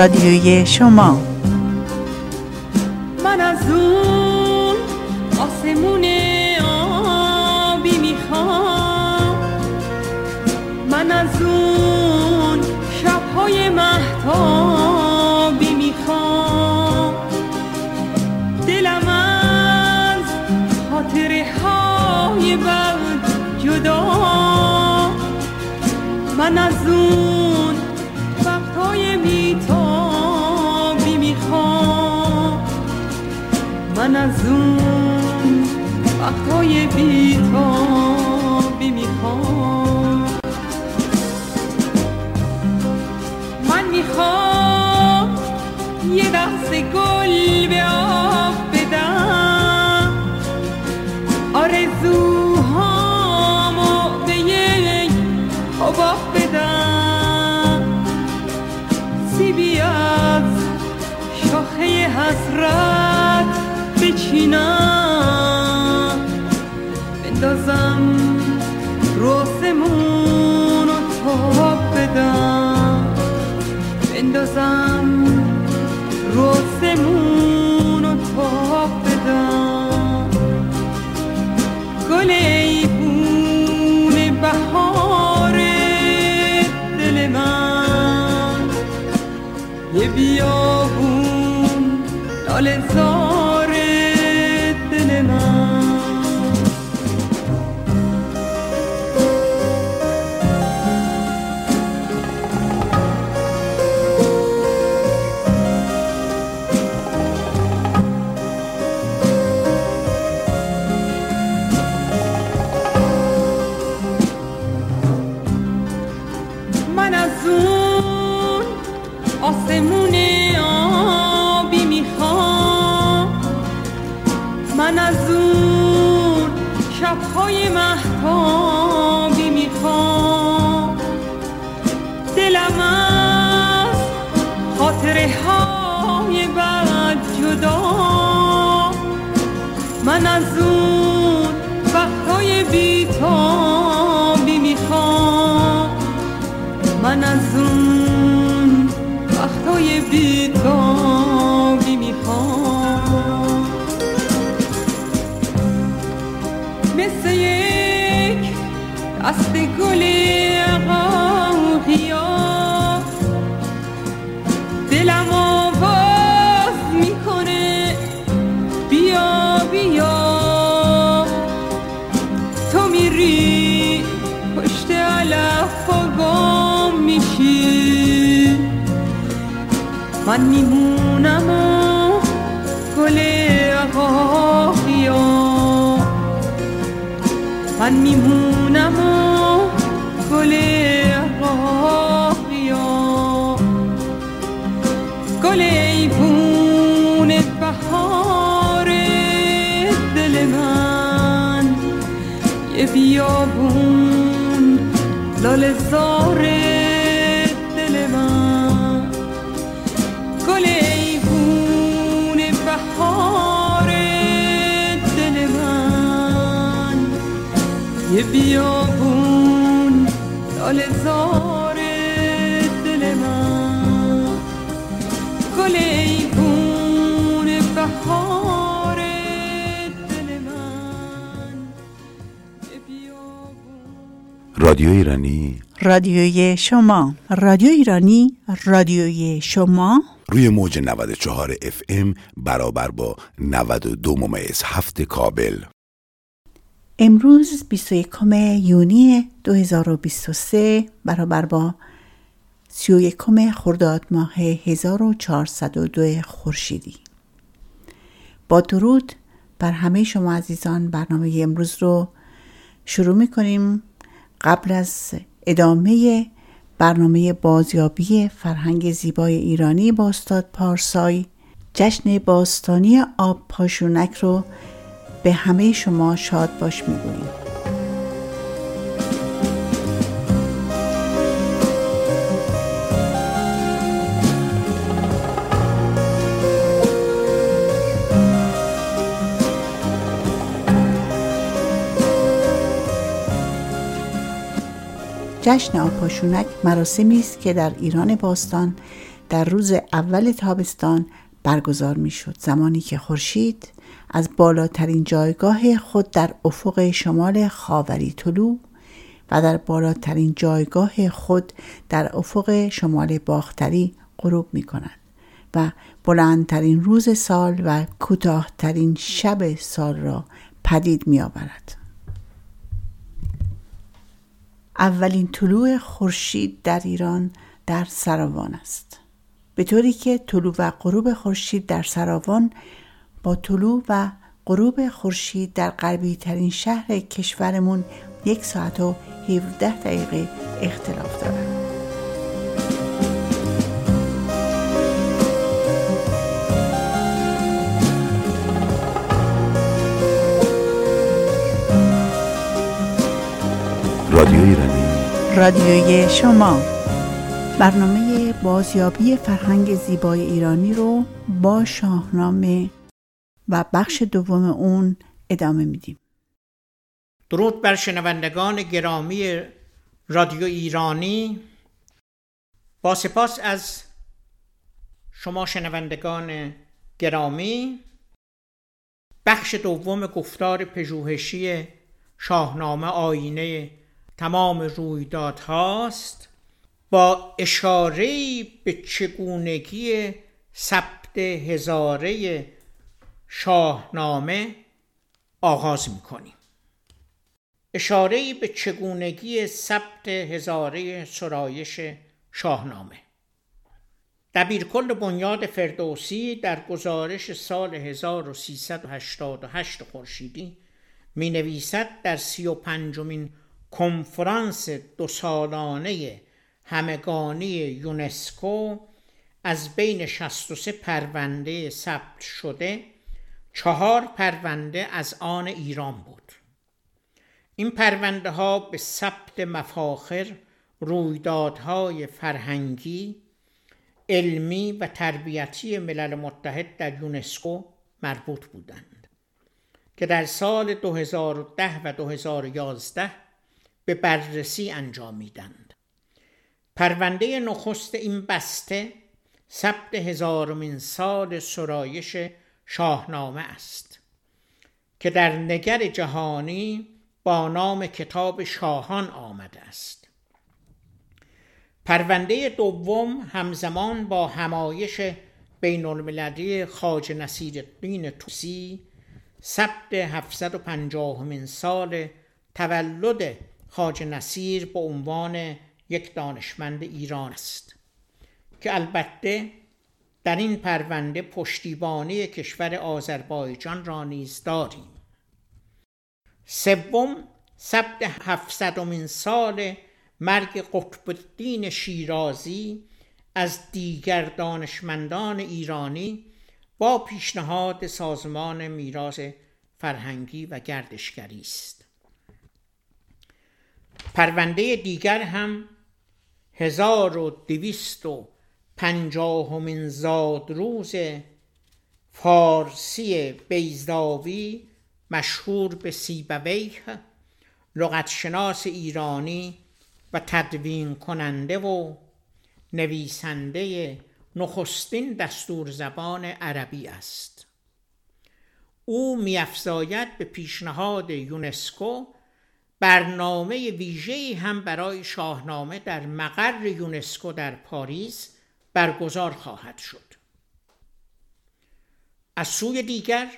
رادیو ایرانی رادیوی شما بیابون لاله من میمونم و گل عقاقیا من میمونم و گل عقاقیا گل ایبون بهار دل من یه بیابون لاله زار رادیو ایرانی. رادیوی شما. رادیو ایرانی رادیوی شما. روی موج 94 اف ام برابر با 92 ممیز هفت کابل. امروز 21 یونی 2023 برابر با 31 خرداد ماه 1402 خورشیدی. با درود بر همه شما عزیزان برنامه امروز رو شروع می کنیم قبل از ادامه برنامه بازیابی فرهنگ زیبای ایرانی با استاد پارسای جشن باستانی آب پاشونک رو به همه شما شاد باش می‌گوییم. جشن آپاشونک مراسمی است که در ایران باستان در روز اول تابستان برگزار می شد زمانی که خورشید از بالاترین جایگاه خود در افق شمال خاوری طلوع و در بالاترین جایگاه خود در افق شمال باختری غروب می کند و بلندترین روز سال و کوتاهترین شب سال را پدید می آورد. اولین طلوع خورشید در ایران در سراوان است. به طوری که طلوع و غروب خورشید در سراوان با طلوع و غروب خورشید در غربی ترین شهر کشورمون یک ساعت و 17 دقیقه اختلاف دارد. رادیو ایرانی رادیوی شما. برنامه بازیابی فرهنگ زیبای ایرانی رو با شاهنامه و بخش دوم اون ادامه میدیم. درود بر شنوندگان گرامی رادیو ایرانی. با سپاس از شما شنوندگان گرامی. بخش دوم گفتار پژوهشی شاهنامه آینه تمام رویدادهاست با اشاره به چگونگی ثبت هزاره شاهنامه آغاز می‌کنیم. اشاره به چگونگی ثبت هزاره سرایش شاهنامه. دبیرکل بنیاد فردوسی در گزارش سال 1388 خورشیدی می نویسد در سی و پنجمین کنفرانس دو سالانه همگانی یونسکو از بین 63 پرونده ثبت شده چهار پرونده از آن ایران بود. این پرونده ها به ثبت مفاخر رویدادهای فرهنگی علمی و تربیتی ملل متحد در یونسکو مربوط بودند که در سال 2010 و 2011 به بررسی انجامیدند پرونده نخست این بسته ثبت هزارمین سال سرایش شاهنامه است که در نگر جهانی با نام کتاب شاهان آمده است. پرونده دوم همزمان با همایش بین المللی خاج نصیر الدین توسی ثبت 750 سال تولد خاج نصیر به عنوان یک دانشمند ایران است که البته در این پرونده پشتیبانی کشور آذربایجان را نیز داریم. سوم ثبت هفتصدمین سال مرگ قطب الدین شیرازی از دیگر دانشمندان ایرانی با پیشنهاد سازمان میراث فرهنگی و گردشگری است. پرونده دیگر هم هزار و دویست و پنجاهمین زادروز فارسی بیزاوی مشهور به سیبویه لغتشناس ایرانی و تدوین کننده و نویسنده نخستین دستور زبان عربی است. او میافزاید به پیشنهاد یونسکو برنامه ویژه‌ای هم برای شاهنامه در مقر یونسکو در پاریس برگزار خواهد شد. از سوی دیگر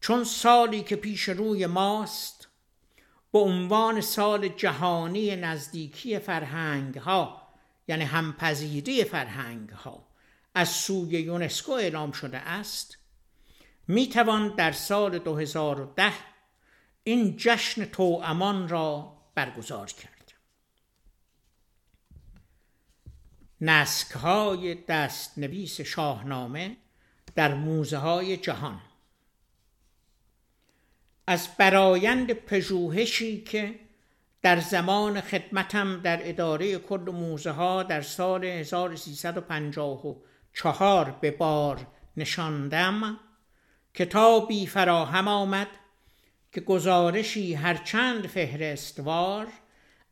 چون سالی که پیش روی ماست به عنوان سال جهانی نزدیکی فرهنگ ها یعنی همپذیری فرهنگ ها از سوی یونسکو اعلام شده است می توان در سال 2010 این جشن توامان را برگزار کرد. نسک های دست نویس شاهنامه در موزه های جهان. از برایند پژوهشی که در زمان خدمتم در اداره کل موزه ها در سال 1354 به بار نشاندم کتابی فراهم آمد که گزارشی هرچند فهرستوار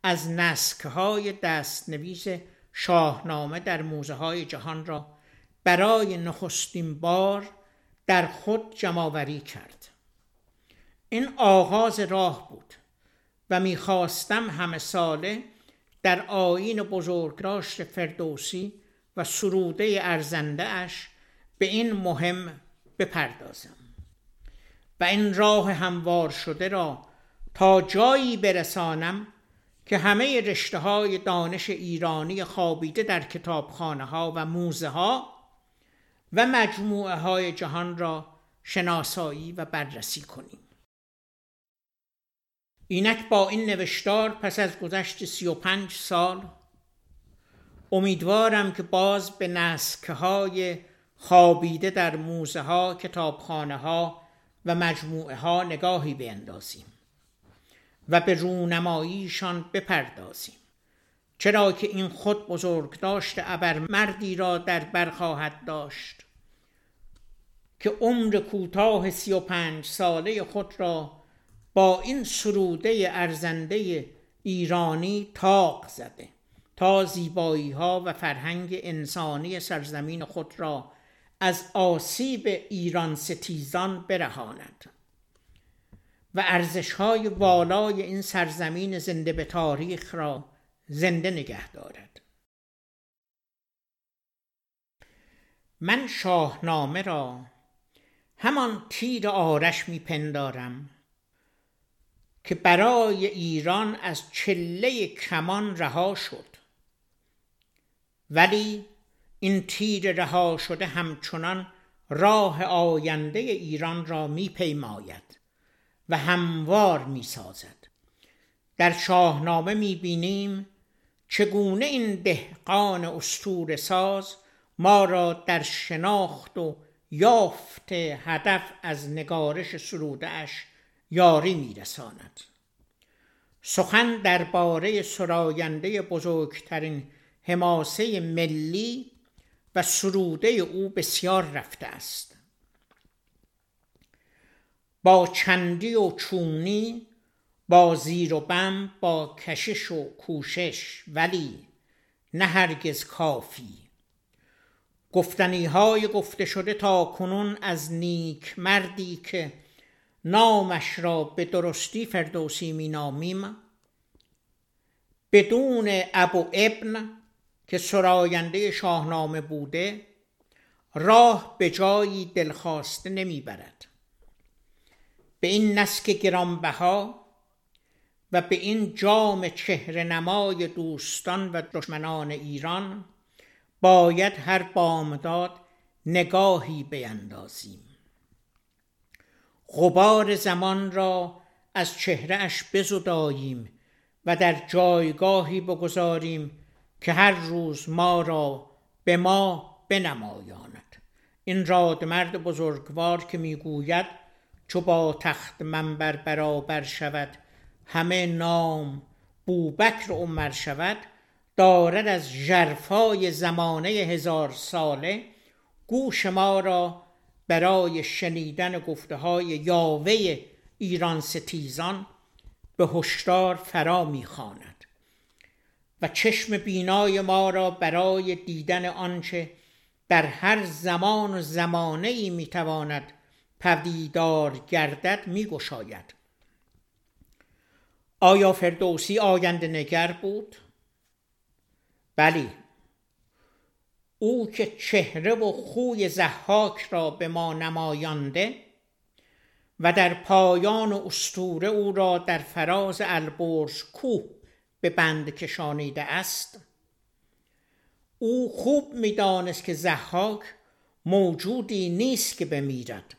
از نسک های دستنویس شاهنامه در موزه های جهان را برای نخستین بار در خود جمعآوری کرد. این آغاز راه بود و می‌خواستم همه ساله در آین بزرگداشت فردوسی و سروده ارزنده اش به این مهم بپردازم. و این راه هموار شده را تا جایی برسانم که همه رشته های دانش ایرانی خوابیده در کتابخانه ها و موزه ها و مجموعه های جهان را شناسایی و بررسی کنیم. اینک با این نوشتار پس از گذشت سی و پنج سال امیدوارم که باز به نسکه های خوابیده در موزه ها، کتابخانه ها و مجموعه ها نگاهی بیندازیم و به رونماییشان بپردازیم. چرا که این خود بزرگ داشت مردی را در بر خواهد داشت که عمر کوتاه سی و پنج ساله خود را با این سروده ارزنده ایرانی تاق زده تا زیبایی ها و فرهنگ انسانی سرزمین خود را از آسیب ایران ستیزان برهاند. و ارزش های والای این سرزمین زنده به تاریخ را زنده نگه دارد. من شاهنامه را همان تیر آرش میپندارم که برای ایران از چله کمان رها شد. ولی این تیر رها شده همچنان راه آینده ایران را میپیماید و هموار می‌سازد. در شاهنامه می‌بینیم چگونه این دهقان استور ساز ما را در شناخت و یافت هدف از نگارش سرودهاش یاری میرساند. سخن درباره سراینده بزرگترین حماسه ملی و سروده او بسیار رفته است. با چندی و چونی با زیر و بم با کشش و کوشش ولی نه هرگز کافی. گفتنی های گفته شده تا کنون از نیک مردی که نامش را به درستی فردوسی می نامیم بدون ابو ابن که سراینده شاهنامه بوده راه به جایی دلخواسته نمی‌برد. به این نسک گرانبها و به این جام چهره نمای دوستان و دشمنان ایران باید هر بامداد نگاهی بیندازیم. غبار زمان را از چهره اش بزداییم و در جایگاهی بگذاریم که هر روز ما را به ما بنمایاند. این رادمرد بزرگوار که می‌گوید چو با تخت منبر برابر شود همه نام بوبکر عمر شود دارد از ژرفای زمانه هزار ساله گوش ما را برای شنیدن گفته های یاوه ایران ستیزان به هشدار فرا می‌خواند. و چشم بینای ما را برای دیدن آنچه در هر زمان و زمانه ای می‌تواند پدیدار گردد میگشاید آیا فردوسی آینده نگر بود؟ بلی او که چهره و خوی زحاک را به ما نمایانده و در پایان استوره او را در فراز البرز کوه به بند کشانیده است. او خوب می‌دانست که زحاک موجودی نیست که بمیرد.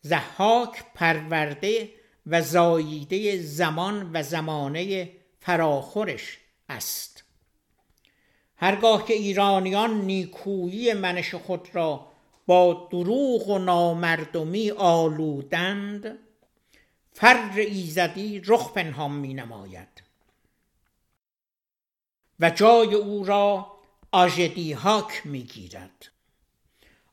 زحاک پرورده و زاییده زمان و زمانه فراخورش است. هرگاه که ایرانیان نیکویی منش خود را با دروغ و نامردمی آلودند فر ایزدی رخ پنهان می نماید و جای او را آژدی هاک می گیرد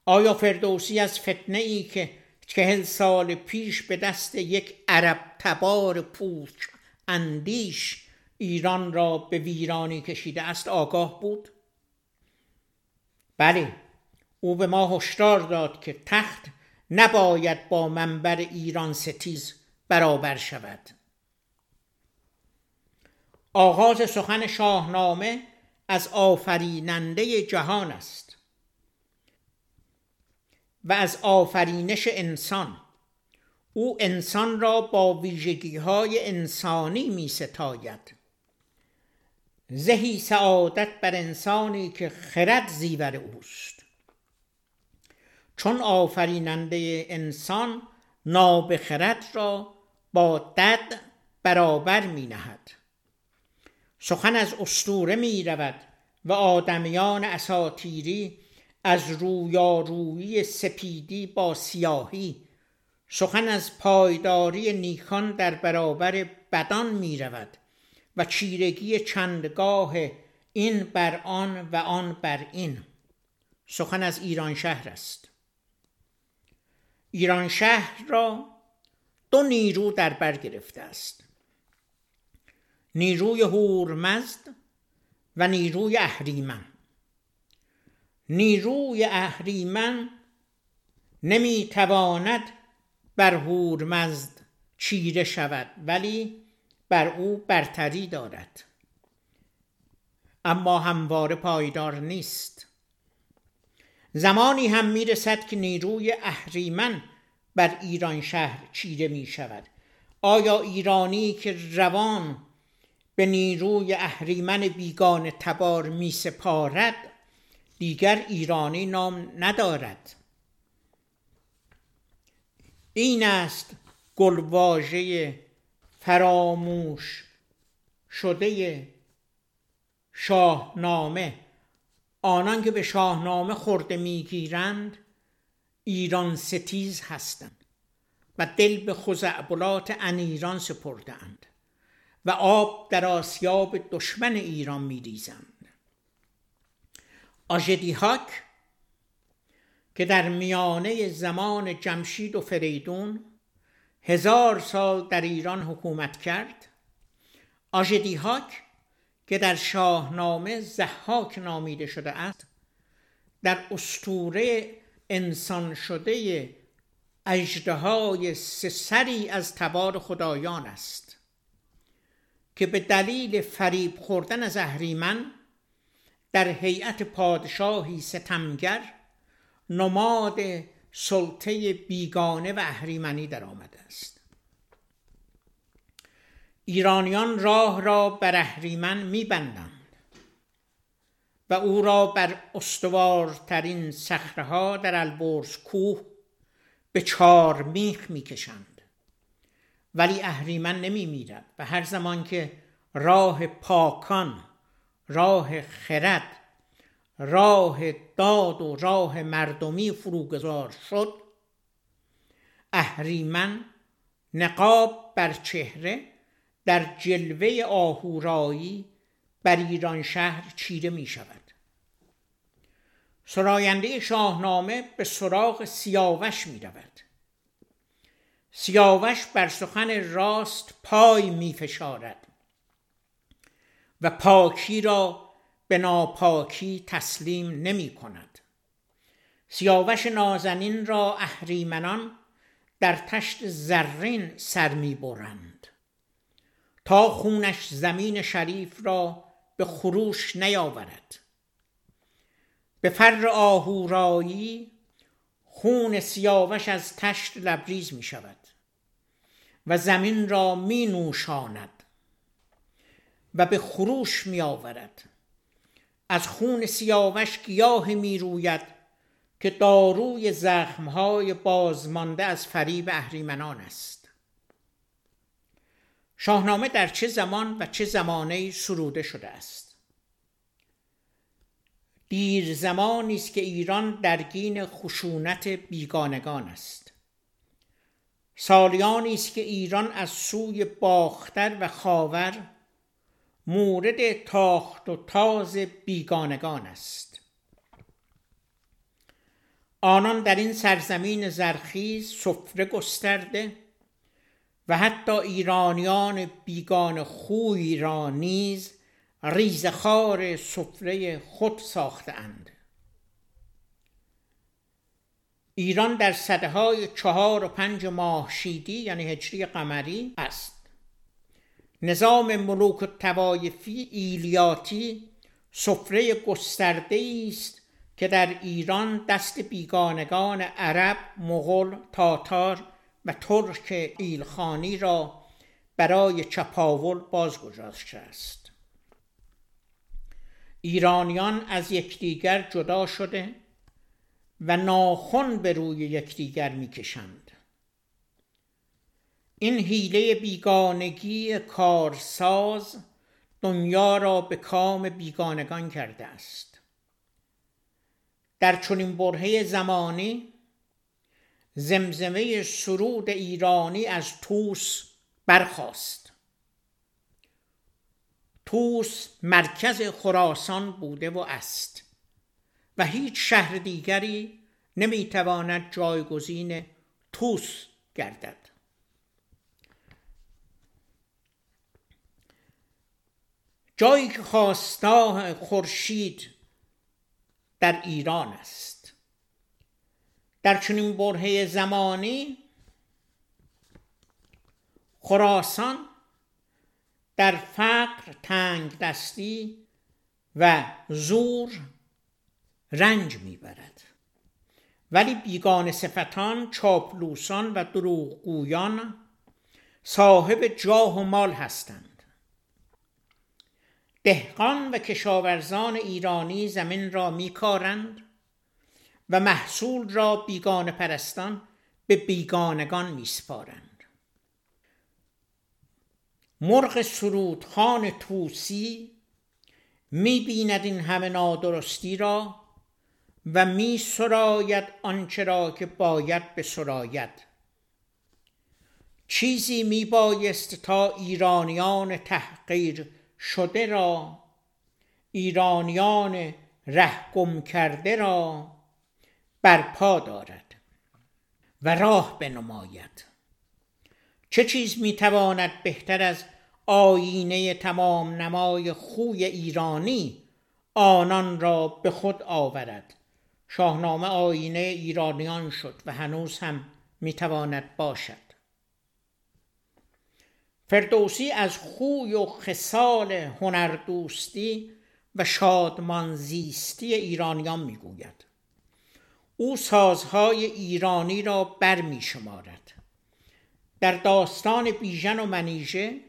آیا فردوسی از فتنه ای که چهل سال پیش به دست یک عرب تبار پوچ اندیش ایران را به ویرانی کشیده است آگاه بود؟ بله او به ما هشدار داد که تخت نباید با منبر ایران ستیز برابر شود. آغاز سخن شاهنامه از آفریننده جهان است و از آفرینش انسان. او انسان را با ویژگی های انسانی می ستاید زهی سعادت بر انسانی که خرد زیور اوست. چون آفریننده انسان نابخرد را با دد برابر می نهد سخن از استوره می رود و آدمیان اساتیری از رویارویی سپیدی با سیاهی. سخن از پایداری نیکان در برابر بدان می رود و چیرگی چندگاه این بر آن و آن بر این. سخن از ایران شهر است. ایران شهر را دو نیرو در بر گرفته است. نیروی هورمزد و نیروی اهریمن. نیروی اهریمن نمی‌تواند بر هورمزد چیره شود ولی بر او برتری دارد. اما همواره پایدار نیست. زمانی هم می‌رسد که نیروی اهریمن بر ایران شهر چیره می شود آیا ایرانی که روان به نیروی اهریمن بیگان تبار می سپارد دیگر ایرانی نام ندارد. این است گلواژه فراموش شده شاهنامه. آنان که به شاهنامه خورده می‌گیرند ایران ستیز هستند و دل به خزعبلات انیران سپردند و آب در آسیاب دشمن ایران میریزند. آژدی هاک که در میانه زمان جمشید و فریدون هزار سال در ایران حکومت کرد. آژدی هاک که در شاهنامه زحاک نامیده شده است در استوره انسان شده اجدهای سری از تبار خدایان است. که به دلیل فریب خوردن از اهریمن در هیئت پادشاهی ستمگر نماد سلطه بیگانه و اهریمنی در آمده است. ایرانیان راه را بر اهریمن میبندند و او را بر استوارترین صخره در البرز کوه به چار میخ می‌کشند. ولی اهریمن نمی میرد. و هر زمان که راه پاکان راه خرد راه داد و راه مردمی فروگذار شد اهریمن نقاب بر چهره در جلوه آهورایی بر ایران شهر چیره می شود. سراینده شاهنامه به سراغ سیاوش می رود. سیاوش بر سخن راست پای می فشارد و پاکی را به ناپاکی تسلیم نمی کند. سیاوش نازنین را اهریمنان در تشت زرین سر می برند. تا خونش زمین شریف را به خروش نیاورد. به فر آهورایی خون سیاوش از تشت لبریز می شود. و زمین را می نوشاند و به خروش می آورد. از خون سیاوش گیاه می روید که داروی زخمهای بازمانده از فریب اهریمنان است. شاهنامه در چه زمان و چه زمانه سروده شده است؟ دیر زمانی است که ایران درگین خشونت بیگانگان است. سالیانی است که ایران از سوی باختر و خاور مورد تاخت و تاز بیگانگان است. آنان در این سرزمین زرخیز سفره گسترده و حتی ایرانیان بیگان خوی را نیز ریزخار سفره خود ساختند ایران در صده های چهار و پنج ماهشیدی یعنی هجری قمری است. نظام ملوک توایفی ایلیاتی سفره گسترده است که در ایران دست بیگانگان عرب، مغول، تاتار و ترک ایلخانی را برای چپاول بازگذاشته است. ایرانیان از یکدیگر جدا شده و ناخن به روی یکدیگر می‌کشند. این حیله بیگانگی کارساز دنیا را به کام بیگانگان کرده است. در چنین برهه زمانی زمزمه سرود ایرانی از توس برخاست. توس مرکز خراسان بوده و است. و هیچ شهر دیگری نمی‌تواند جایگزین توس گردد. جایی که خواستاه خورشید در ایران است. در چنین برهه زمانی خراسان در فقر تنگ دستی و زور رنج می‌برد. ولی بیگان صفتان چاپلوسان و دروغگویان صاحب جاه و مال هستند. دهقان و کشاورزان ایرانی زمین را میکارند و محصول را بیگان پرستان به بیگانگان میسپارند. مرغ سرودخان توسی می‌بیند این همه نادرستی را و می سراید آنچه را که باید به سراید. چیزی می بایست تا ایرانیان تحقیر شده را ایرانیان ره کرده را برپا دارد و راه بنماید. چه چیز می‌تواند بهتر از آینه تمام نمای خوی ایرانی آنان را به خود آورد؟ شاهنامه آینه ایرانیان شد و هنوز هم می‌تواند باشد. فردوسی از خوی و خصال هنردوستی و شادمان زیستی ایرانیان می‌گوید. او سازهای ایرانی را بر می شمارد در داستان بیژن و منیژه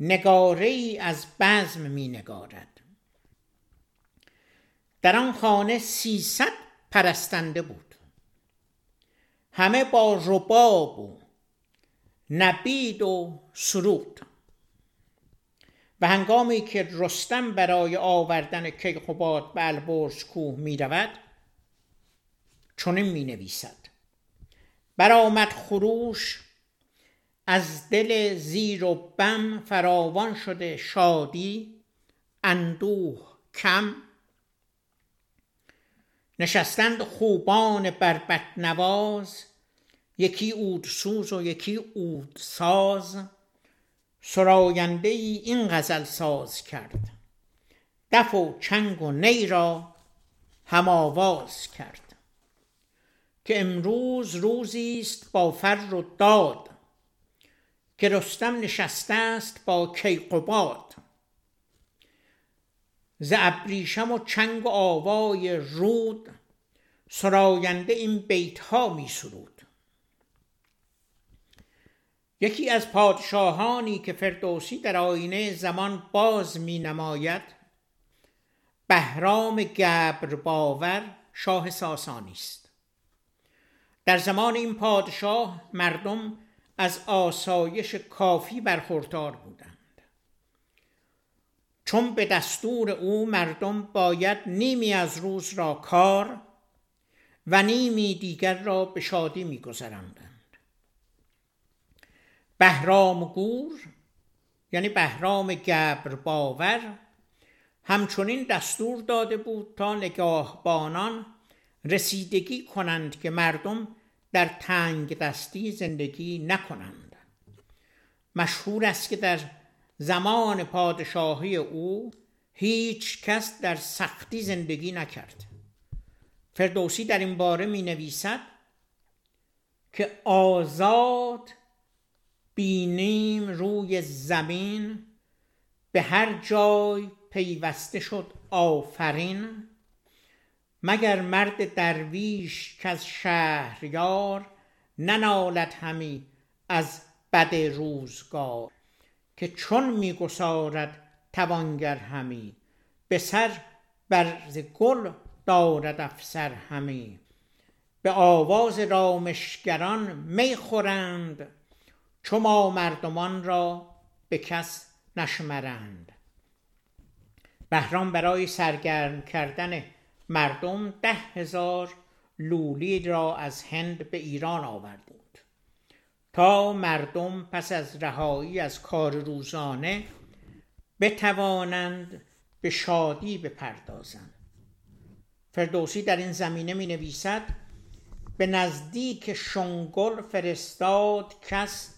نگاره ای از بزم می نگارد در آن خانه سیصد پرستنده بود. همه با رباب و نبید و سرود. و هنگامی که رستم برای آوردن کیخوباد به البرز کوه می رود چنین می نویسد. برآمد خروش از دل زیر و بم فراوان شده شادی اندوه کم نشستند خوبان بربت نواز یکی اود سوز و یکی اود ساز سراینده ای این غزل ساز کرد دف و چنگ و نی را هم آواز کرد. که امروز روزی است با فر و داد که رستم نشسته است با کیقباد. ز ابریشم و چنگ و آوای رود سراینده این بیت ها می سرود. یکی از پادشاهانی که فردوسی در آینه زمان باز می نماید بهرام گبر باور شاه ساسانی است. در زمان این پادشاه مردم از آسایش کافی برخوردار بودند. چون به دستور او مردم باید نیمی از روز را کار و نیمی دیگر را به شادی میگذراندند بهرام گور یعنی بهرام گبر باور همچنین دستور داده بود تا نگاهبانان رسیدگی کنند که مردم در تنگ دستی زندگی نکنند. مشهور است که در زمان پادشاهی او هیچ کس در سختی زندگی نکرد. فردوسی در این باره می نویسد که آزاد بینیم روی زمین به هر جای پیوسته شد آفرین مگر مرد درویش که از شهریار ننالد همی از بد روزگار. که چون میگسارد توانگر همی به سر برز گل دارد افسر همی. به آواز رامشگران می خورند مردمان را به کس نشمرند. بهرام برای سرگرم کردن مردم ده هزار لولی را از هند به ایران آورد. بود تا مردم پس از رهایی از کار روزانه بتوانند به شادی بپردازند. فردوسی در این زمینه می نویسد به نزدیک شنگل فرستاد کس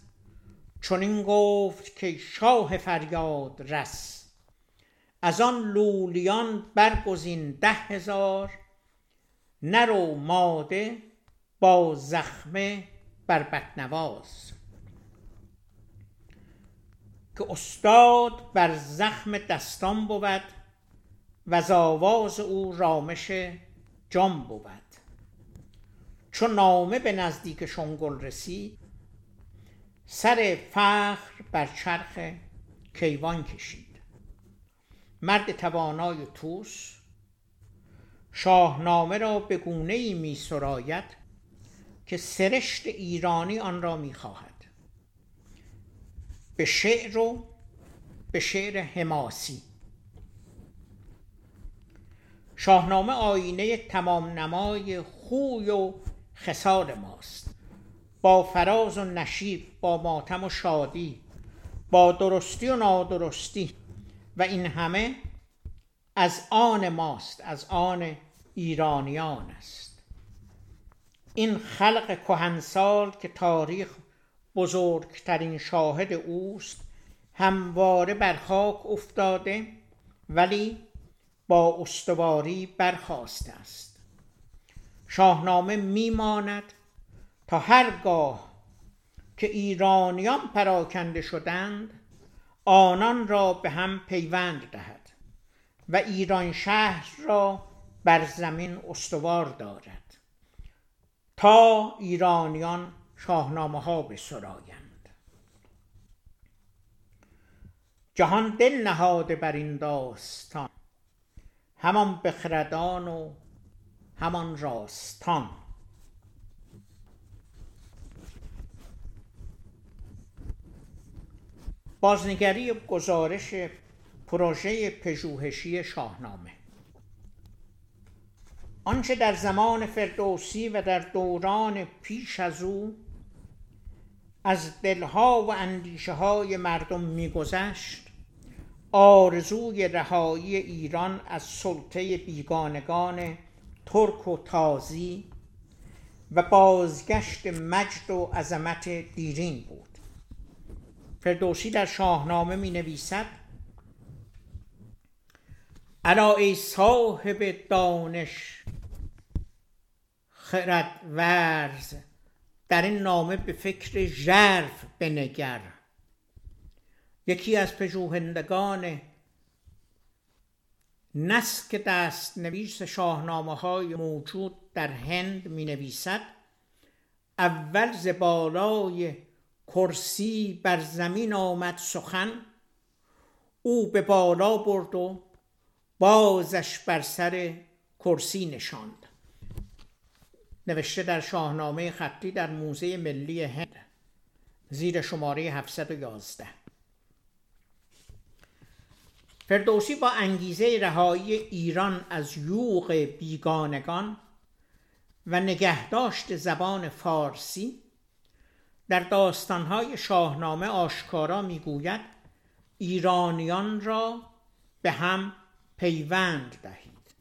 چنین گفت که شاه فریاد رس. از آن لولیان برگزین ده هزار نر و ماده با زخمه بر بدنواز که استاد بر زخم دستان بود و از آواز او رامش جام بود. چون نامه به نزدیک شنگل رسید سر فخر بر چرخ کیوان کشید. مرد توانای توس شاهنامه را به گونه ای می سراید که سرشت ایرانی آن را می خواهد به شعر و به شعر حماسی. شاهنامه آینه تمام نمای خوی و خسال ماست. با فراز و نشیب با ماتم و شادی با درستی و نادرستی و این همه از آن ماست از آن ایرانیان است. این خلق کهنسال که تاریخ بزرگترین شاهد اوست همواره بر خاک افتاده ولی با استواری برخواسته است. شاهنامه میماند تا هرگاه که ایرانیان پراکنده شدند آنان را به هم پیوند دهد و ایران شهر را بر زمین استوار دارد. تا ایرانیان شاهنامه ها بسرایند جهان دل نهاده بر این داستان همان بخردان و همان راستان. بازنگری گزارش پروژه پژوهشی شاهنامه. آنچه در زمان فردوسی و در دوران پیش از او از دلها و اندیشه های مردم میگذشت آرزوی رهایی ایران از سلطه بیگانگان ترک و تازی و بازگشت مجد و عظمت دیرین بود. فردوسی در شاهنامه می نویسد الا ای صاحب دانش. خرد ورز در این نامه به فکر ژرف بنگر. یکی از پژوهندگان نسک دست نویس شاهنامه های موجود در هند می نویسد اول زبالای کرسی بر زمین آمد سخن او به بالا برد و بازش بر سر کرسی نشاند. نوشته در شاهنامه خطی در موزه ملی هند زیر شماره 711 فردوسی با انگیزه رهایی ایران از یوغ بیگانگان و نگهداشت زبان فارسی در داستانهای شاهنامه آشکارا می‌گوید ایرانیان را به هم پیوند دهید.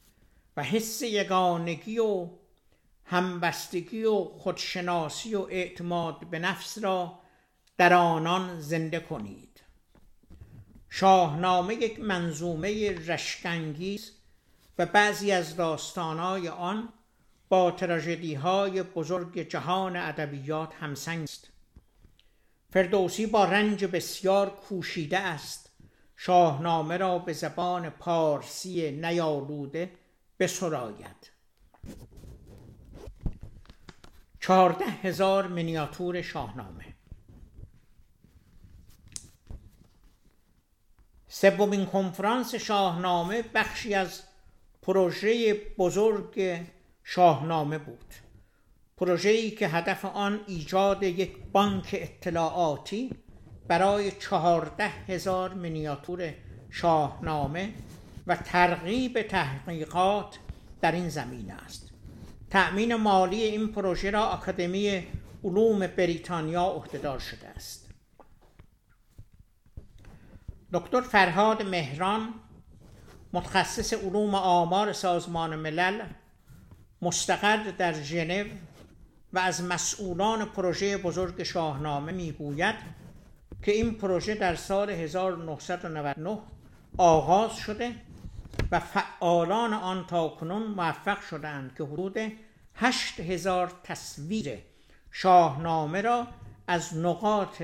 و حس یگانگی و همبستگی و خودشناسی و اعتماد به نفس را در آنان زنده کنید. شاهنامه یک منظومه رشکنگیز و بعضی از داستانهای آن با تراژدی های بزرگ جهان ادبیات همسنگ است. فردوسی با رنج بسیار کوشیده است شاهنامه را به زبان پارسی نیالوده بسراید چهارده هزار منیاتور شاهنامه. سومین کنفرانس شاهنامه بخشی از پروژه بزرگ شاهنامه بود. پروژه‌ای که هدف آن ایجاد یک بانک اطلاعاتی برای چهارده هزار منیاتور شاهنامه و ترغیب تحقیقات در این زمینه است. تأمین مالی این پروژه را آکادمی علوم بریتانیا عهدهدار شده است. دکتر فرهاد مهران متخصص علوم آمار سازمان ملل مستقر در ژنو و از مسئولان پروژه بزرگ شاهنامه می‌گوید که این پروژه در سال 1999 آغاز شده و فعالان آن تا کنون موفق شدند که حدود هشت هزار تصویر شاهنامه را از نقاط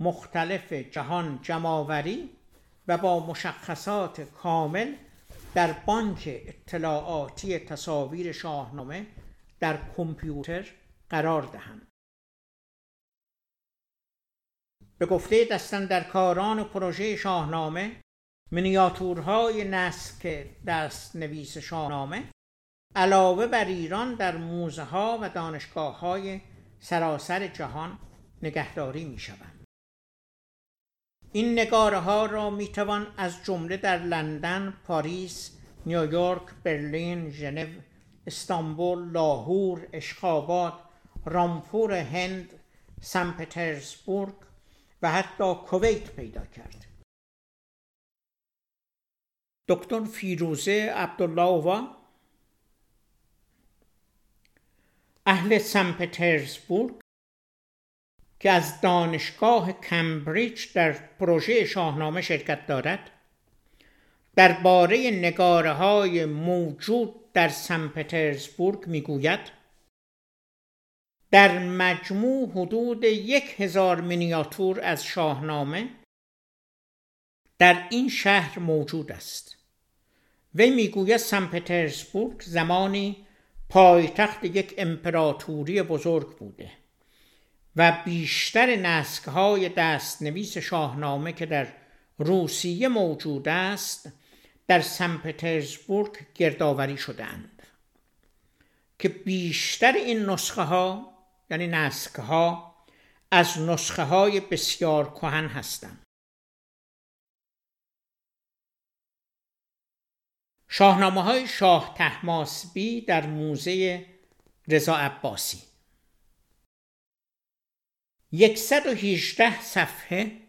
مختلف جهان جمعآوری و با مشخصات کامل در بانک اطلاعاتی تصاویر شاهنامه در کامپیوتر قرار دهند. به گفته کاران پروژه شاهنامه منیاتورهای نسک دست نویس شاهنامه علاوه بر ایران در موزه ها و دانشگاه های سراسر جهان نگهداری می شوند. این نگاره ها را می توان از جمله در لندن، پاریس، نیویورک، برلین، ژنو، استانبول، لاهور، اشخاباد، رامپور هند، سن پترزبورگ و حتی کویت پیدا کرد. دکتر فیروزه عبدالله اهل سن پترزبورگ که از دانشگاه کمبریج در پروژه شاهنامه شرکت دارد درباره نگاره های موجود در سن پترزبورگ می‌گوید در مجموع حدود یک هزار مینیاتور از شاهنامه در این شهر موجود است. وی می‌گوید سن پترزبورگ زمانی پایتخت یک امپراتوری بزرگ بوده و بیشتر نسکهای دستنویس شاهنامه که در روسیه موجود است در سن پترزبورگ گردآوری شدند که بیشتر این نسخه ها یعنی نسخه ها از نسخه های بسیار کهن هستند. شاهنامه های شاه تحماسبی در موزه رضا عباسی. 118 صفحه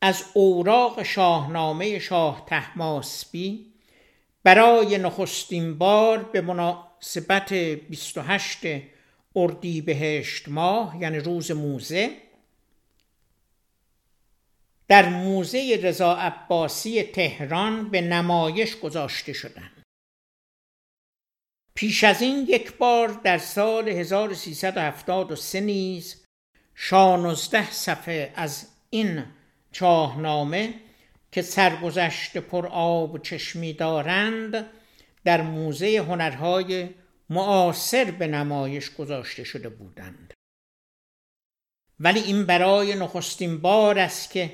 از اوراق شاهنامه شاه تحماسبی برای نخستین بار به مناسبت 28 اردیبهشت ماه یعنی روز موزه در موزه رضا عباسی تهران به نمایش گذاشته شدند. پیش از این یک بار در سال 1373 نیز 16 صفحه از این شاهنامه که سرگذشت پر آب و چشمی دارند در موزه هنرهای معاصر به نمایش گذاشته شده بودند. ولی این برای نخستین بار است که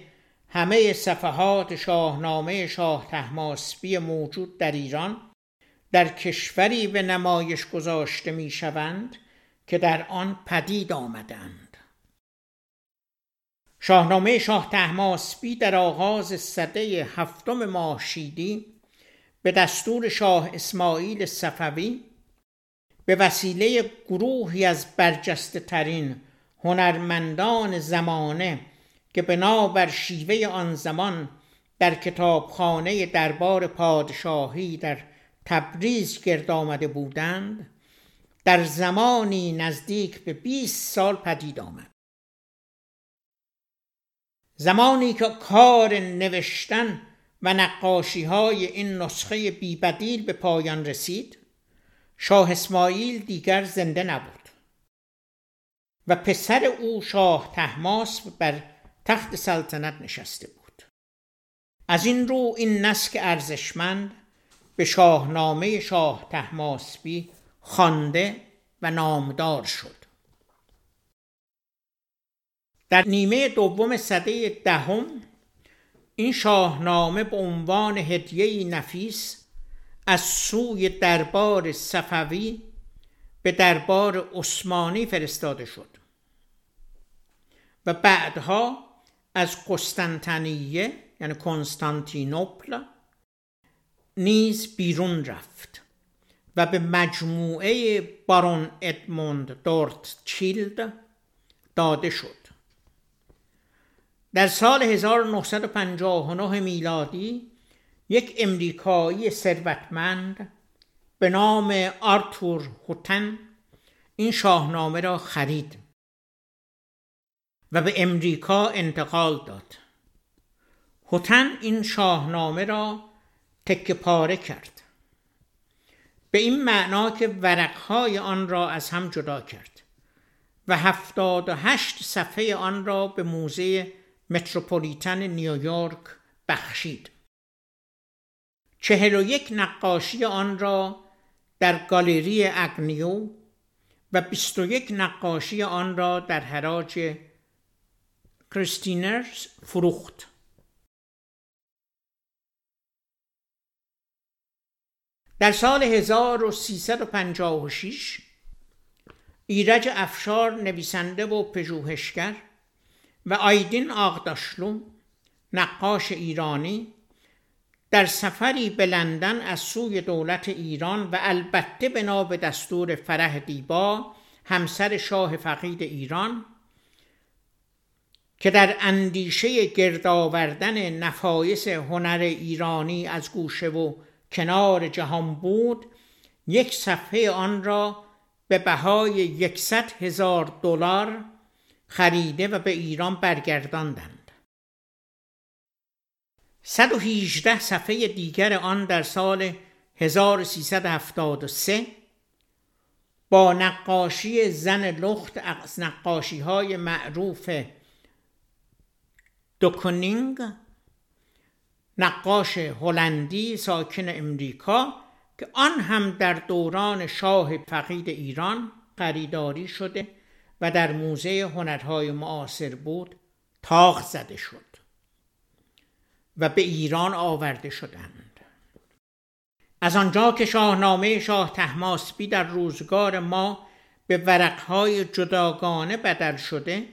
همه صفحات شاهنامه شاه تحماسبی موجود در ایران در کشوری به نمایش گذاشته می شوند که در آن پدید آمدند. شاهنامه شاه تحماسبی در آغاز سده هفتم ماهشیدی به دستور شاه اسماعیل صفوی به وسیله گروهی از برجسته ترین هنرمندان زمانه که بنابر شیوه آن زمان در کتابخانه دربار پادشاهی در تبریز گرد آمده بودند در زمانی نزدیک به 20 سال پدید آمد. زمانی که کار نوشتن و نقاشی های این نسخه بیبدیل به پایان رسید شاه اسماعیل دیگر زنده نبود و پسر او شاه تحماس بر تخت سلطنت نشسته بود. از این رو این نسک ارزشمند به شاهنامه شاه تحماسبی خوانده و نامدار شد. در نیمه دوم سده دهم این شاهنامه به عنوان هدیه نفیس از سوی دربار صفوی به دربار عثمانی فرستاده شد و بعدها از قسطنطنیه یعنی کنستانتینوپل نیز بیرون رفت و به مجموعه بارون ادموند دورت چیلد داده شد. در سال 1959 میلادی یک امریکایی ثروتمند به نام آرتور هوتن این شاهنامه را خرید و به امریکا انتقال داد. هوتن این شاهنامه را تکه پاره کرد. به این معنا که ورقهای آن را از هم جدا کرد و هفتاد و هشت صفحه آن را به موزه متروپولیتن نیویورک بخشید. چهل و یک نقاشی آن را در گالری اگنیو و بیست و یک نقاشی آن را در حراج کریستینرز فروخت. در سال 1356 ایرج افشار نویسنده و پژوهشگر و آیدین آغداشلو نقاش ایرانی در سفری به لندن از سوی دولت ایران و البته بنا به دستور فرح دیبا همسر شاه فقید ایران که در اندیشه گرد آوردن نفایس هنر ایرانی از گوشه و کنار جهان بود یک صفحه آن را به بهای یکصد هزار دلار خریده و به ایران برگرداندند. 118 صفحه دیگر آن در سال 1373 با نقاشی زن لخت از نقاشی های معروف دوکنینگ نقاش هلندی ساکن امریکا که آن هم در دوران شاه فقید ایران خریداری شده و در موزه هنرهای معاصر بود تاخ زده شد. و به ایران آورده شدند. از آنجا که شاهنامه شاه تحماسبی در روزگار ما به ورقهای جداگانه بدل شده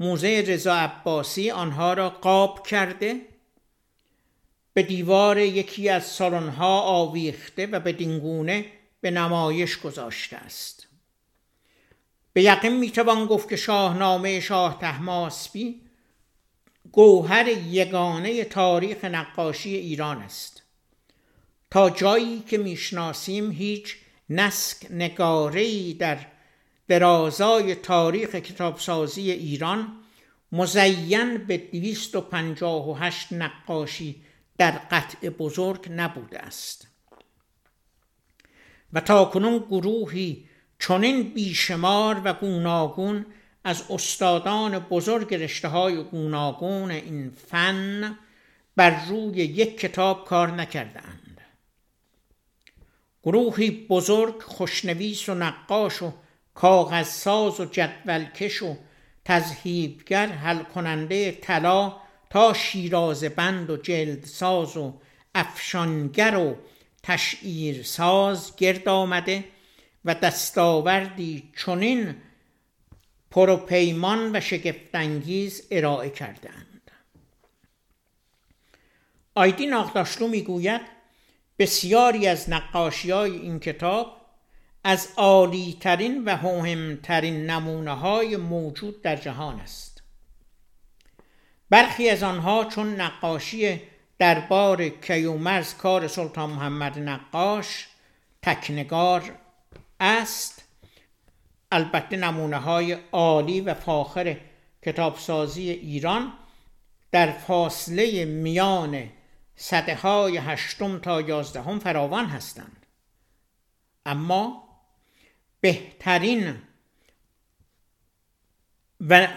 موزه رضا عباسی آنها را قاب کرده به دیوار یکی از سالن‌ها آویخته و به دینگونه به نمایش گذاشته است. به یقین می‌توان گفت که شاهنامه شاه تحماسبی گوهر یگانه تاریخ نقاشی ایران است. تا جایی که می‌شناسیم هیچ نسک نگارهی در درازای تاریخ کتابسازی ایران مزین به 258 نقاشی در قطع بزرگ نبوده است. و تا کنون گروهی چنین بیشمار و گوناگون از استادان بزرگ رشته های گوناگون این فن بر روی یک کتاب کار نکردند. گروهی بزرگ خوشنویس و نقاش و کاغذساز و جدولکش و تذهیبگر حل کننده طلا تا شیراز بند و جلدساز و افشانگر و تشعیرساز گرد آمده و دستاوردی چنین پروپیمان و شگفتانگیز ارائه کردند آیدین آقداشلو می‌گوید بسیاری از نقاشی های این کتاب از عالی ترین و مهمترین نمونه های موجود در جهان است. برخی از آنها چون نقاشی دربار کیومرز کار سلطان محمد نقاش تکنگار است البته نمونه های عالی و فاخر کتابسازی ایران در فاصله میان سده های هشتم تا یازدهم فراوان هستند اما بهترین و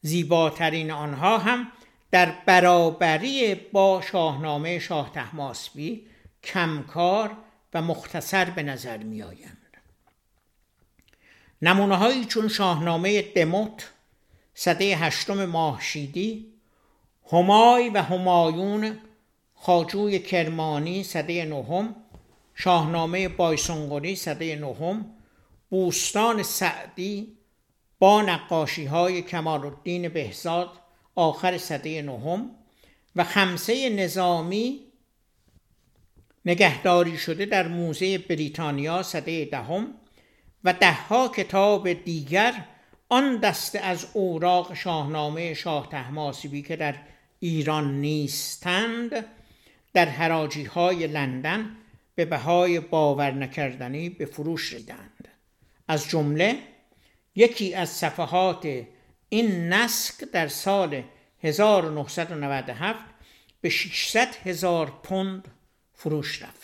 زیباترین آنها هم در برابری با شاهنامه شاه تحماسبی کمکار و مختصر به نظر می آیند. نمونه هایی چون شاهنامه دموت سده هشتم ماهشیدی همای و همایون خاجوی کرمانی سده نهم شاهنامه بایسونگوری سده نهم بوستان سعدی با نقاشی های کمال الدین بهزاد آخر سده نهم و خمسه نظامی نگهداری شده در موزه بریتانیا سده دهم. و دهها کتاب دیگر آن دسته از اوراق شاهنامه شاه تحماسبی که در ایران نیستند در حراجی های لندن به بهای باور نکردنی به فروش ریدند. از جمله یکی از صفحات این نسک در سال 1997 به 600 هزار پوند فروش رفت.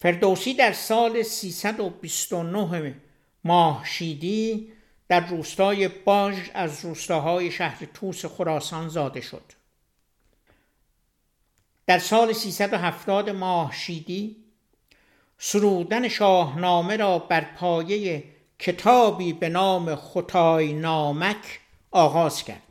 فردوسی در سال 329 ماهشیدی در روستای باج از روستاهای شهر توس خراسان زاده شد. در سال 370 ماهشیدی سرودن شاهنامه را بر پایه کتابی به نام خطای نامک آغاز کرد.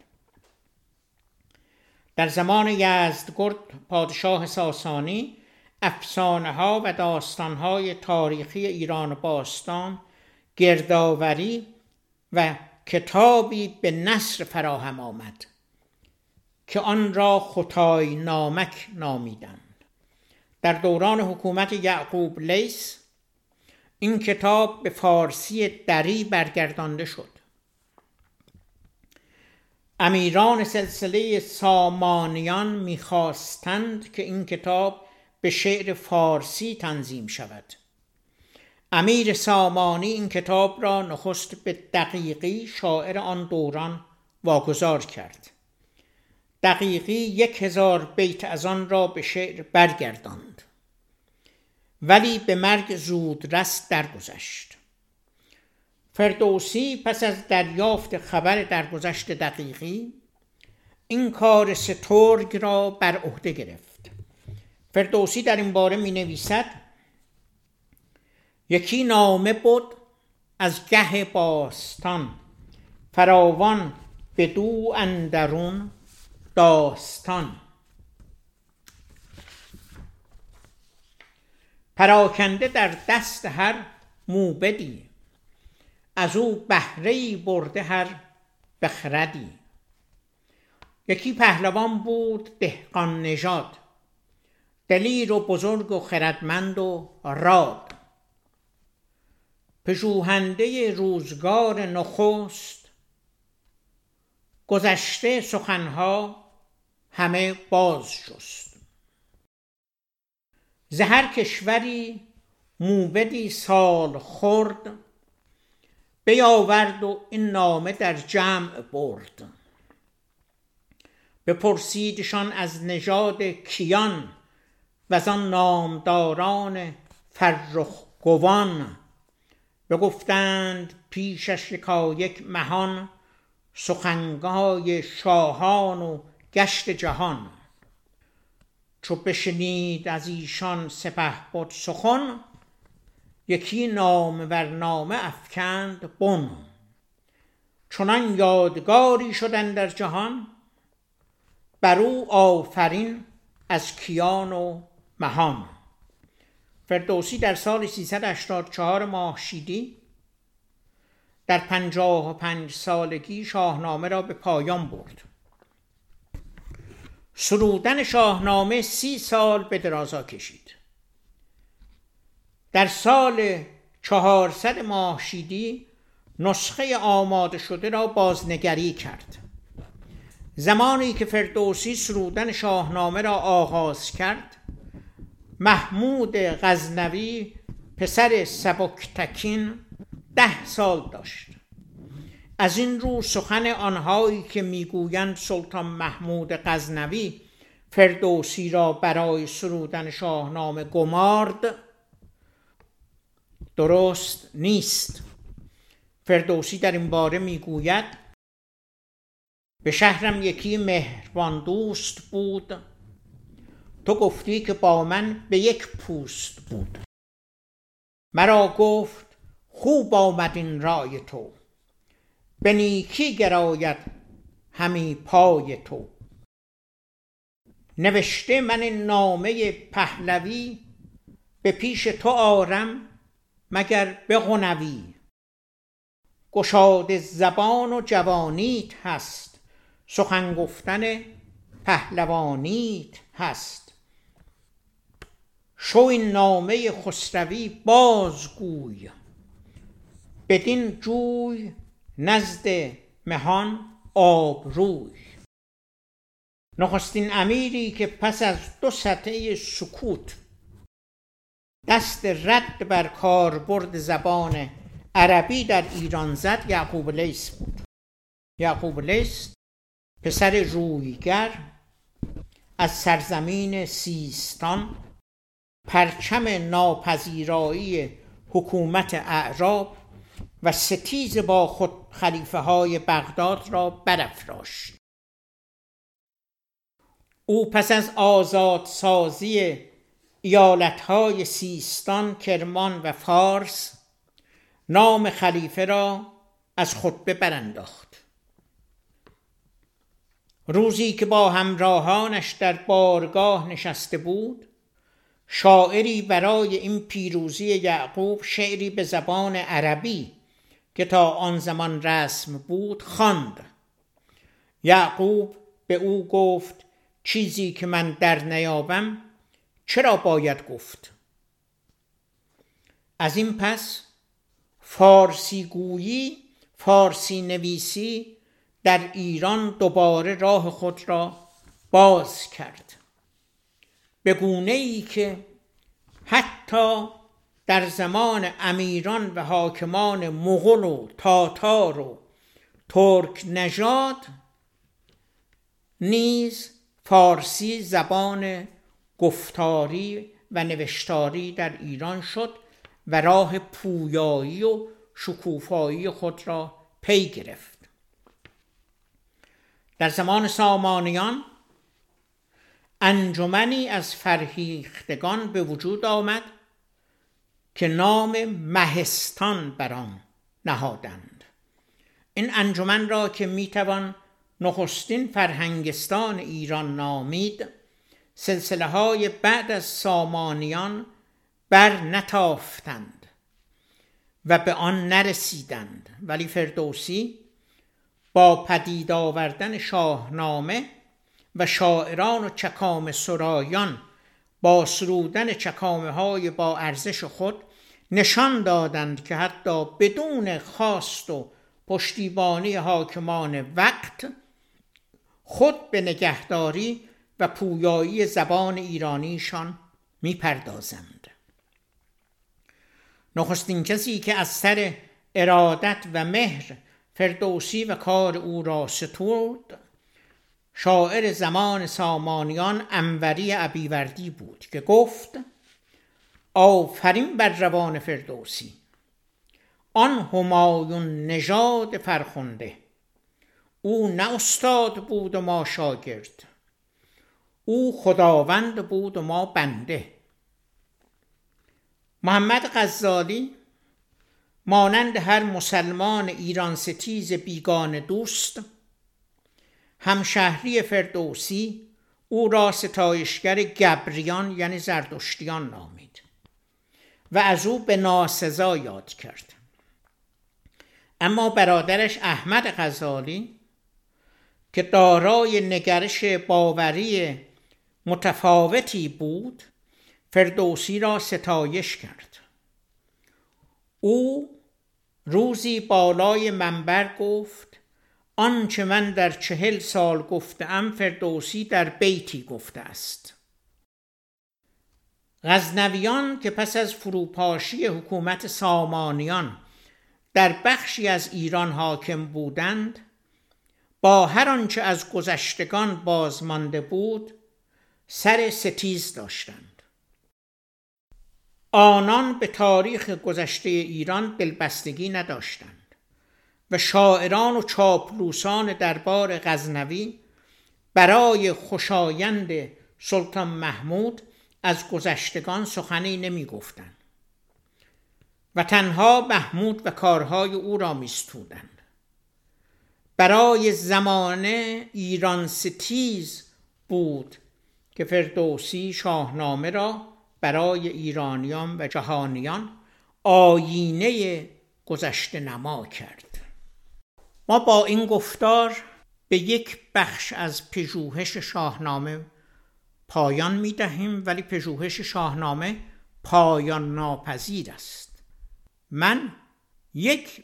در زمان یزدگرد پادشاه ساسانی افسانه ها و داستان های تاریخی ایران باستان گردآوری و کتابی به نصر فراهم آمد که آن را خطای نامک نامیدند. در دوران حکومت یعقوب لیس این کتاب به فارسی دری برگردانده شد. امیران سلسله سامانیان می‌خواستند که این کتاب به شعر فارسی تنظیم شود. امیر سامانی این کتاب را نخست به دقیقی شاعر آن دوران واگذار کرد. دقیقی یک هزار بیت از آن را به شعر برگرداند. ولی به مرگ زود رست درگذشت. فردوسی پس از دریافت خبر درگذشت دقیقی این کار سترگ را بر عهده گرفت. فردوسی در این باره می نویسد یکی نامه بود از گه باستان فراوان به دو اندرون داستان. پراکنده در دست هر موبدی از او بهره برده هر بخردی. یکی پهلوان بود دهقان نژاد دلیر و بزرگ و خردمند و راد پژوهنده روزگار نخست گذشته سخنها همه باز شست زهر کشوری موبدی سال خورد بیاورد و این نامه در جمع برد بپرسیدشان از نژاد کیان و آن نامداران فرخ گوان بگفتند پیشش یکایک مهان سخنگای شاهان و گشت جهان. چو بشنید از ایشان سپه بود سخن یکی نام نامه افکند بن. چنان یادگاری شدن در جهان بر او آفرین از کیان و مهان فردوسی در سال 384 ماهشیدی در پنجاه و پنج سالگی شاهنامه را به پایان برد. سرودن شاهنامه سی سال به درازا کشید. در سال چهارصد ماهشیدی نسخه آماده شده را بازنگری کرد. زمانی که فردوسی سرودن شاهنامه را آغاز کرد محمود غزنوی پسر سبکتکین ده سال داشت. از این رو سخن آنهایی که می‌گویند سلطان محمود غزنوی فردوسی را برای سرودن شاهنامه گمارد درست نیست. فردوسی در این باره می‌گوید به شهرم یکی مهربان دوست بود تو گفتی که با من به یک پوست بود. مرا گفت خوب آمد این رای تو. به نیکی گراید همی پای تو. نوشته من نامه پهلوی به پیش تو آرم مگر بغنوی گشاد زبان و جوانیت هست سخن گفتن پهلوانیت هست. شو این نامه خسروی بازگوی بدین جوی نزد مهان آبروی. نخستین امیری که پس از دو سطح سکوت دست رد بر کاربرد زبان عربی در ایران زد یعقوب لیس بود. یعقوب لیس پسر رویگر از سرزمین سیستان پرچم ناپذیرایی حکومت اعراب و ستیز با خود خلیفه های بغداد را برافراشت. او پس از آزاد سازی ایالت های سیستان، کرمان و فارس نام خلیفه را از خطبه برانداخت روزی که با همراهانش در بارگاه نشسته بود شاعری برای این پیروزی یعقوب شعری به زبان عربی که تا آن زمان رسم بود خواند. یعقوب به او گفت چیزی که من در نیابم چرا باید گفت؟ از این پس فارسی گویی فارسی نویسی در ایران دوباره راه خود را باز کرد. به گونه ای که حتی در زمان امیران و حاکمان مغول و تاتار و ترک نژاد نیز فارسی زبان گفتاری و نوشتاری در ایران شد و راه پویایی و شکوفایی خود را پی گرفت. در زمان سامانیان انجمنی از فرهیختگان به وجود آمد که نام مهستان بر آن نهادند. این انجمن را که می‌توان نخستین فرهنگستان ایران نامید سلسله های بعد از سامانیان بر نتافتند و به آن نرسیدند. ولی فردوسی با پدید آوردن شاهنامه و شاعران و چکام سرایان با سرودن چکامه های با ارزش خود نشان دادند که حتی بدون خواست و پشتیبانی حاکمان وقت خود به نگهداری و پویایی زبان ایرانیشان می‌پردازند. نخستین کسی که از سر ارادت و مهر فردوسی و کار او را ستود شاعر زمان سامانیان انوری ابیوردی بود که گفت آفرین بر روان فردوسی. آن همایون نژاد فرخنده. او نه استاد بود و ما شاگرد. او خداوند بود و ما بنده. محمد غزالی مانند هر مسلمان ایران ستیز بیگان دوست همشهری فردوسی او را ستایشگر گبریان یعنی زردشتیان نامید و از او به ناسزا یاد کرد. اما برادرش احمد غزالی که دارای نگرش باوری متفاوتی بود فردوسی را ستایش کرد. او روزی بالای منبر گفت آنچه من در چهل سال گفتم فردوسی در بیتی گفته است. غزنویان که پس از فروپاشی حکومت سامانیان در بخشی از ایران حاکم بودند با هر آنچه از گذشتگان بازمانده بود سر ستیز داشتند. آنان به تاریخ گذشته ایران دلبستگی نداشتند. و شاعران و چاپلوسان دربار غزنوی برای خوشایند سلطان محمود از گذشتگان سخنی نمی گفتند و تنها محمود و کارهای او را میستودند. برای زمانه ایران ستیز بود که فردوسی شاهنامه را برای ایرانیان و جهانیان آینه گذشته نما کرد. ما با این گفتار به یک بخش از پژوهش شاهنامه پایان می دهیم ولی پژوهش شاهنامه پایان ناپذیر است. من یک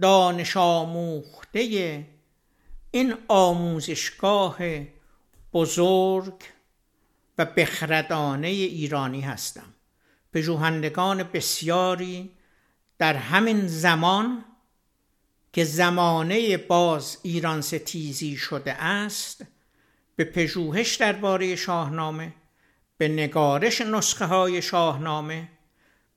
دانش آموخته این آموزشگاه بزرگ و بخردانه ایرانی هستم. پژوهندگان بسیاری در همین زمان که زمانه باز ایران ستیزی شده است به پژوهش درباره شاهنامه به نگارش نسخه های شاهنامه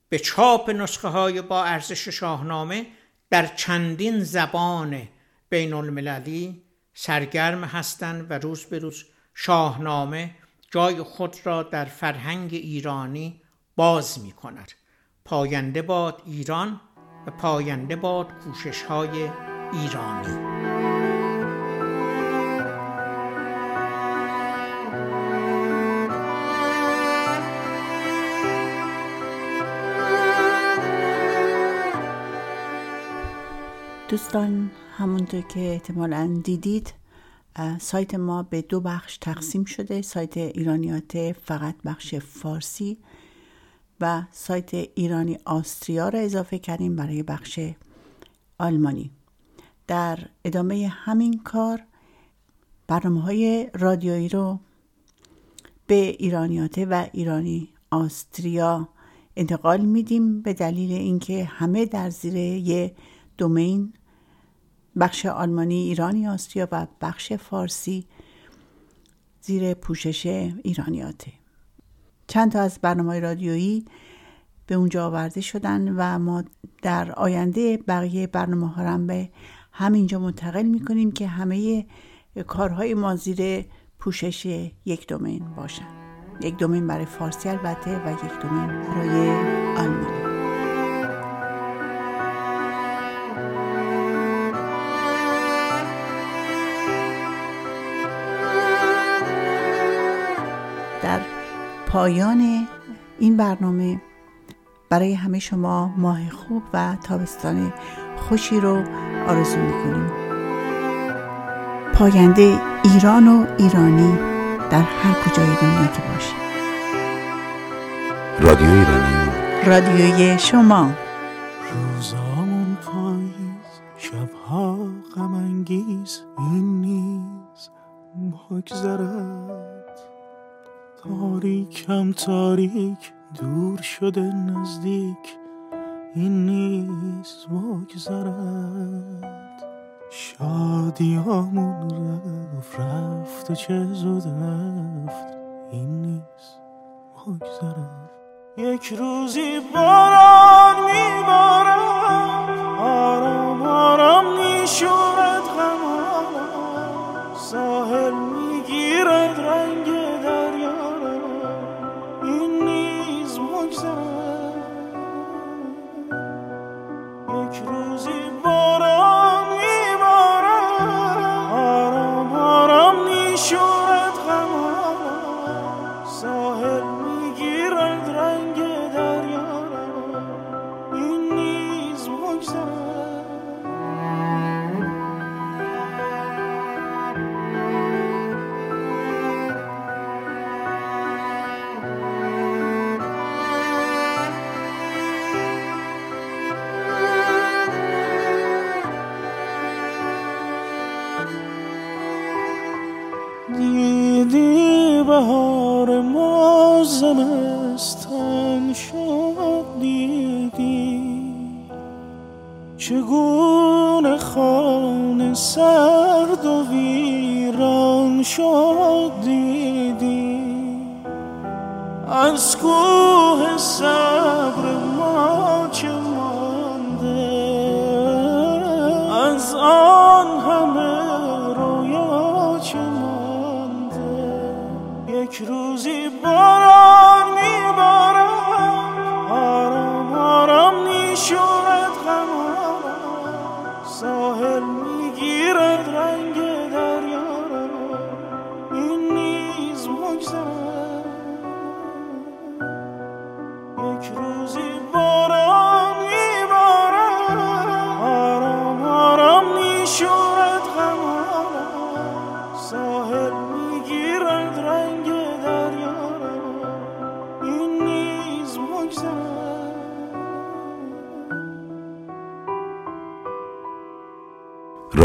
به چاپ نسخه های با ارزش شاهنامه در چندین زبان بین المللی سرگرم هستند و روز به روز شاهنامه جای خود را در فرهنگ ایرانی باز می کند پاینده باد ایران پاینده باد کوشش های ایرانی. دوستان همونطور که احتمالا دیدید سایت ما به دو بخش تقسیم شده. سایت ایرانیات فقط بخش فارسی و سایت ایرانی آستریا را اضافه کردیم برای بخش آلمانی. در ادامه همین کار برنامه های رادیویی رو به ایرانیات و ایرانی آستریا انتقال میدیم به دلیل اینکه همه در زیر یه دومین بخش آلمانی ایرانی آستریا و بخش فارسی زیر پوشش ایرانیاته. چند تا از برنامه رادیویی به اونجا آورده شدن و ما در آینده بقیه برنامه ها هم به همینجا منتقل می‌کنیم که همه کارهای ما زیر پوشش یک دومین باشن یک دومین برای فارسی البته و یک دومین برای آلمانی پایان این برنامه. برای همه شما ماه خوب و تابستان خوشی رو آرزو می‌کنیم. پاینده ایران و ایرانی در هر کجای دنیا که باشه. رادیو ایرانی. رادیوی شما. روزامون پاییز شبها غم انگیز این نیز بگذرد تاریکم تاریک دور شده نزدیک. این نیز بگذرد شادیامون رفت رفت و چه زود رفت این نیز بگذرد یک روزی باران میبارد آرام آرام میشورد غم ساحل می‌گیرد رنگ روزی